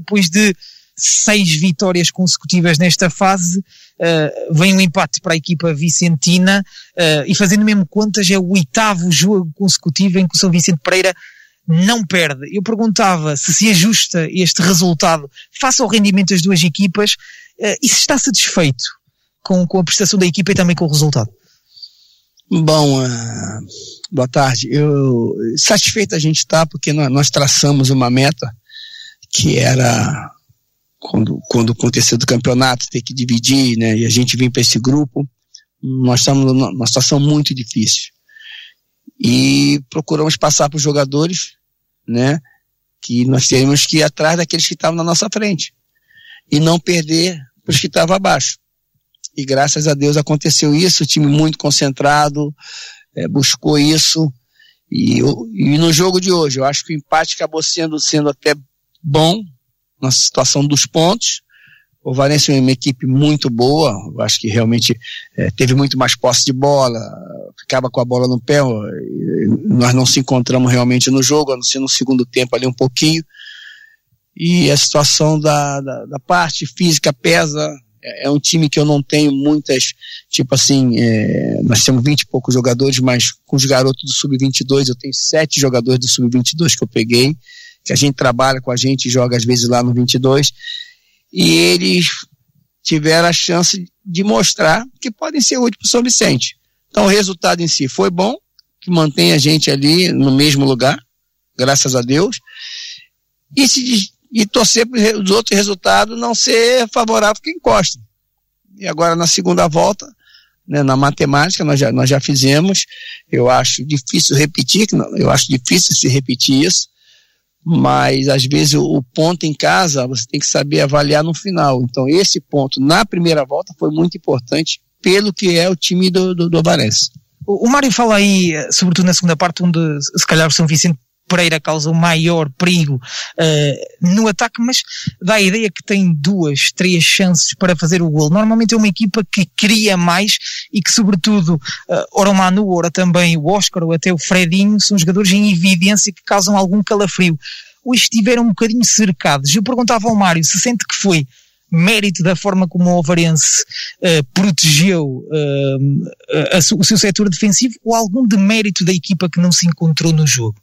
depois de seis vitórias consecutivas nesta fase, uh, vem um empate para a equipa vicentina uh, e fazendo mesmo contas é o oitavo jogo consecutivo em que o São Vicente Pereira não perde. Eu perguntava se se ajusta este resultado face ao rendimento das duas equipas uh, e se está satisfeito com, com a prestação da equipa e também com o resultado. Bom, boa tarde. Eu satisfeito a gente está porque nós, nós, traçamos uma meta que era quando, quando aconteceu do campeonato ter que dividir, né? E a gente vem para esse grupo. Nós estamos numa situação muito difícil e procuramos passar para os jogadores, né? Que nós teríamos que ir atrás daqueles que estavam na nossa frente e não perder os que estavam abaixo. E graças a Deus aconteceu isso, o time muito concentrado, é, buscou isso. E, e, no jogo de hoje, eu acho que o empate acabou sendo, sendo até bom na situação dos pontos. O Valência é uma equipe muito boa, eu acho que realmente é, teve muito mais posse de bola, ficava com a bola no pé, nós não se encontramos realmente no jogo, a não ser no segundo tempo ali um pouquinho. E a situação da, da, da parte física pesa, é, é um time que eu não tenho muitas, tipo assim, é, nós temos 20 e poucos jogadores, mas com os garotos do Sub-22, eu tenho sete jogadores do Sub-22 que eu peguei, que a gente trabalha com a gente joga às vezes lá no 22, e eles tiveram a chance de mostrar que podem ser úteis para o São Vicente. Então o resultado em si foi bom, que mantém a gente ali no mesmo lugar, graças a Deus, e se e torcer para os outros resultados não ser favorável que encosta. E agora na segunda volta, né, na matemática, nós já, nós já fizemos, eu acho difícil repetir, eu acho difícil se repetir isso, mas às vezes o, ponto em casa você tem que saber avaliar no final. Então esse ponto na primeira volta foi muito importante pelo que é o time do, do, do Varense. O, o Mário fala aí, sobretudo na segunda parte, onde se calhar o São Vicente Pereira causa o maior perigo uh, no ataque, mas dá a ideia que tem duas, três chances para fazer o gol. Normalmente é uma equipa que cria mais e que, sobretudo, ora o Manu, ora também o Oscar ou até o Fredinho, são jogadores em evidência que causam algum calafrio. Hoje estiveram um bocadinho cercados. Eu perguntava ao Mário se sente que foi mérito da forma como o Ovarense uh, protegeu uh, a, a, o seu setor defensivo ou algum demérito da equipa que não se encontrou no jogo?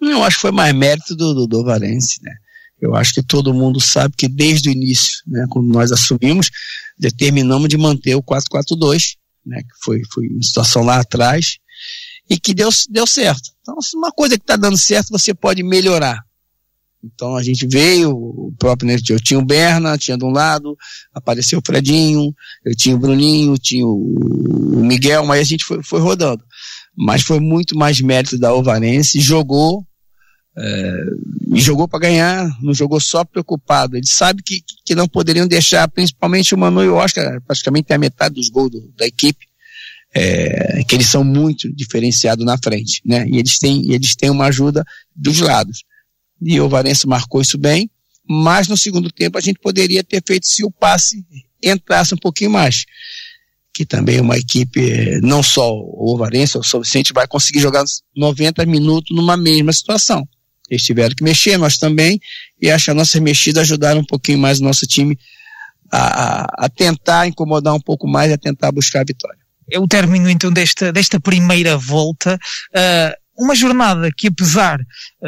Eu acho que foi mais mérito do, do, do Valense, né? Eu acho que todo mundo sabe que desde o início, né, quando nós assumimos, determinamos de manter o 4-4-2, né, que foi, foi uma situação lá atrás, e que deu, deu certo. Então, se uma coisa que está dando certo, você pode melhorar. Então a gente veio, o próprio, né, eu tinha o Berna, tinha de um lado, apareceu o Fredinho, eu tinha o Bruninho, tinha o Miguel, mas a gente foi, foi rodando. Mas foi muito mais mérito da Ovarense, jogou, é, jogou para ganhar, não jogou só preocupado. Ele sabe que, que não poderiam deixar, principalmente o Manu e o Oscar, praticamente a metade dos gols do, da equipe, é, que eles são muito diferenciados na frente, né? E eles têm, eles têm uma ajuda dos lados. E o Varense marcou isso bem, mas no segundo tempo a gente poderia ter feito se o passe entrasse um pouquinho mais. Que também é uma equipe, não só o Varense, o São Vicente vai conseguir jogar 90 minutos numa mesma situação. Eles tiveram que mexer, nós também, e acho que a nossa mexida ajudaram um pouquinho mais o nosso time a, a, tentar incomodar um pouco mais e a tentar buscar a vitória. É o término então desta, desta primeira volta. Uh, uma jornada que apesar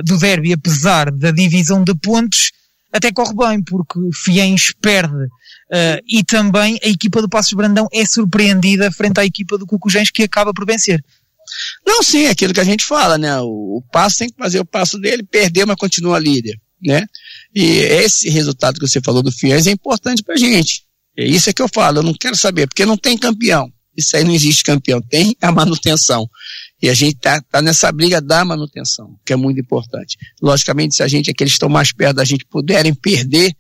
do derby, apesar da divisão de pontos, até corre bem, porque Fiens perde uh, e também a equipa do Passos Brandão é surpreendida frente à equipa do Cucujens que acaba por vencer. Não, sim, é aquilo que a gente fala, né? O, o passo tem que fazer o passo dele, perder, mas continua líder, né? E esse resultado que você falou do Fies é importante pra gente. É isso é que eu falo, eu não quero saber, porque não tem campeão. Isso aí não existe campeão, tem a manutenção. E a gente tá, tá nessa briga da manutenção, que é muito importante. Logicamente, se a gente, aqueles que estão mais perto da gente, puderem perder,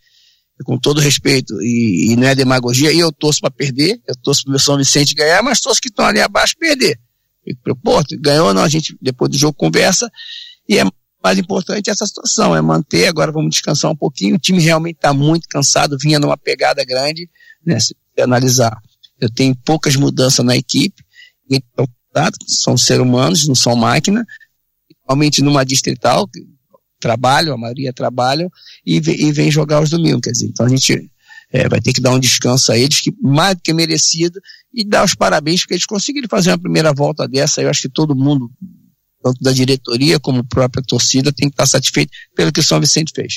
com todo respeito, e, e não é demagogia, e eu torço para perder, eu torço para o São Vicente ganhar, mas torço que estão ali abaixo perder. Pô, ganhou ou não, a gente depois do jogo conversa e é mais importante essa situação, é manter, agora vamos descansar um pouquinho, o time realmente está muito cansado, vinha numa pegada grande, né, se analisar. Eu tenho poucas mudanças na equipe, então, são seres humanos, não são máquina, principalmente numa distrital, trabalham, a maioria trabalham, e, e vem jogar os domingos. Quer dizer, então a gente é, vai ter que dar um descanso a eles, que mais do que merecido, e dar os parabéns porque eles conseguiram fazer uma primeira volta dessa. Eu acho que todo mundo, tanto da diretoria como a própria torcida, tem que estar satisfeito pelo que o São Vicente fez.